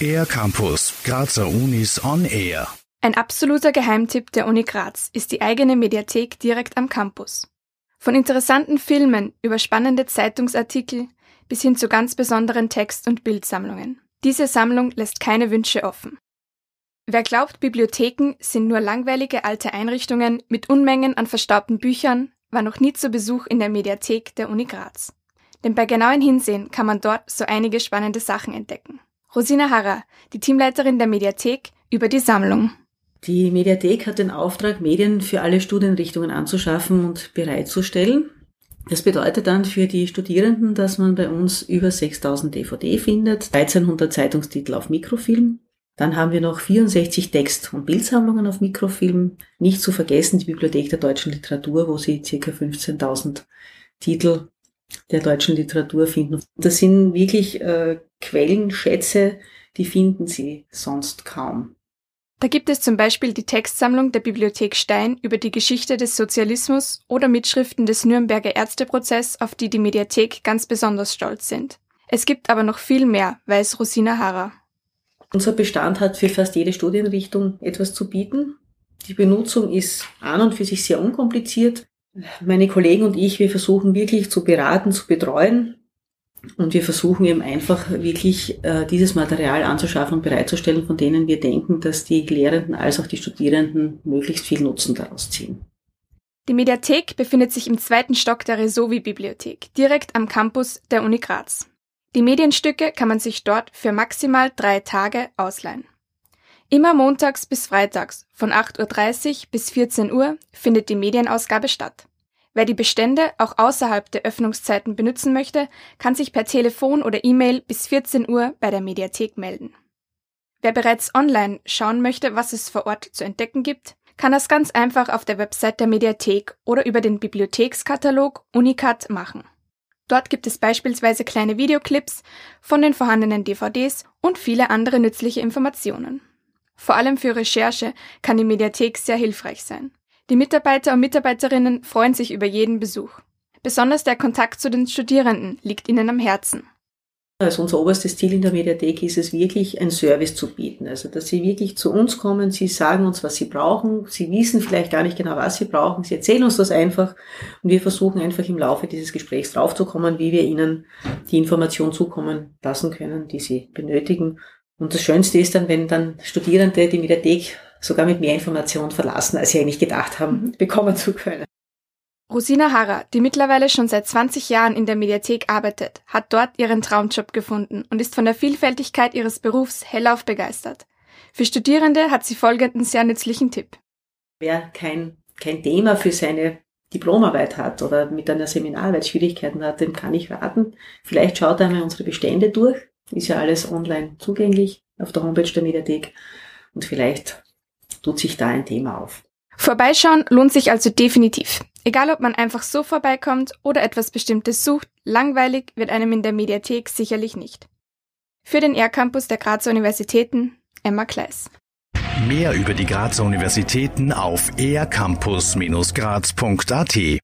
Air Campus, Grazer Unis on Air. Ein absoluter Geheimtipp der Uni Graz ist die eigene Mediathek direkt am Campus. Von interessanten Filmen über spannende Zeitungsartikel bis hin zu ganz besonderen Text- und Bildsammlungen. Diese Sammlung lässt keine Wünsche offen. Wer glaubt, Bibliotheken sind nur langweilige alte Einrichtungen mit Unmengen an verstaubten Büchern, war noch nie zu Besuch in der Mediathek der Uni Graz. Denn bei genauen Hinsehen kann man dort so einige spannende Sachen entdecken. Rosina Harrer, die Teamleiterin der Mediathek, über die Sammlung. Die Mediathek hat den Auftrag, Medien für alle Studienrichtungen anzuschaffen und bereitzustellen. Das bedeutet dann für die Studierenden, dass man bei uns über 6000 DVD findet, 1300 Zeitungstitel auf Mikrofilm. Dann haben wir noch 64 Text- und Bildsammlungen auf Mikrofilm. Nicht zu vergessen die Bibliothek der deutschen Literatur, wo Sie ca. 15.000 Titel der deutschen Literatur finden. Das sind wirklich äh, Quellenschätze, die finden Sie sonst kaum. Da gibt es zum Beispiel die Textsammlung der Bibliothek Stein über die Geschichte des Sozialismus oder Mitschriften des Nürnberger Ärzteprozess, auf die die Mediathek ganz besonders stolz sind. Es gibt aber noch viel mehr, weiß Rosina Harrer. Unser Bestand hat für fast jede Studienrichtung etwas zu bieten. Die Benutzung ist an und für sich sehr unkompliziert. Meine Kollegen und ich, wir versuchen wirklich zu beraten, zu betreuen, und wir versuchen eben einfach wirklich äh, dieses Material anzuschaffen und bereitzustellen, von denen wir denken, dass die Lehrenden als auch die Studierenden möglichst viel Nutzen daraus ziehen. Die Mediathek befindet sich im zweiten Stock der Resovi-Bibliothek, direkt am Campus der Uni Graz. Die Medienstücke kann man sich dort für maximal drei Tage ausleihen. Immer montags bis freitags von 8.30 Uhr bis 14 Uhr findet die Medienausgabe statt. Wer die Bestände auch außerhalb der Öffnungszeiten benutzen möchte, kann sich per Telefon oder E-Mail bis 14 Uhr bei der Mediathek melden. Wer bereits online schauen möchte, was es vor Ort zu entdecken gibt, kann das ganz einfach auf der Website der Mediathek oder über den Bibliothekskatalog Unicat machen. Dort gibt es beispielsweise kleine Videoclips von den vorhandenen DVDs und viele andere nützliche Informationen. Vor allem für Recherche kann die Mediathek sehr hilfreich sein. Die Mitarbeiter und Mitarbeiterinnen freuen sich über jeden Besuch. Besonders der Kontakt zu den Studierenden liegt ihnen am Herzen. Also unser oberstes Ziel in der Mediathek ist es wirklich, ein Service zu bieten. Also, dass Sie wirklich zu uns kommen, Sie sagen uns, was Sie brauchen. Sie wissen vielleicht gar nicht genau, was Sie brauchen. Sie erzählen uns das einfach. Und wir versuchen einfach im Laufe dieses Gesprächs draufzukommen, wie wir Ihnen die Information zukommen lassen können, die Sie benötigen. Und das Schönste ist dann, wenn dann Studierende die Mediathek sogar mit mehr Informationen verlassen, als sie eigentlich gedacht haben, mhm. bekommen zu können. Rosina Harrer, die mittlerweile schon seit 20 Jahren in der Mediathek arbeitet, hat dort ihren Traumjob gefunden und ist von der Vielfältigkeit ihres Berufs hellauf begeistert. Für Studierende hat sie folgenden sehr nützlichen Tipp. Wer kein, kein Thema für seine Diplomarbeit hat oder mit einer Seminararbeit Schwierigkeiten hat, dem kann ich raten. Vielleicht schaut einmal unsere Bestände durch. Ist ja alles online zugänglich auf der Homepage der Mediathek. Und vielleicht tut sich da ein Thema auf. Vorbeischauen lohnt sich also definitiv. Egal ob man einfach so vorbeikommt oder etwas Bestimmtes sucht, langweilig wird einem in der Mediathek sicherlich nicht. Für den R-Campus der Grazer Universitäten, Emma Kleiss. Mehr über die Grazer Universitäten auf ercampus-graz.at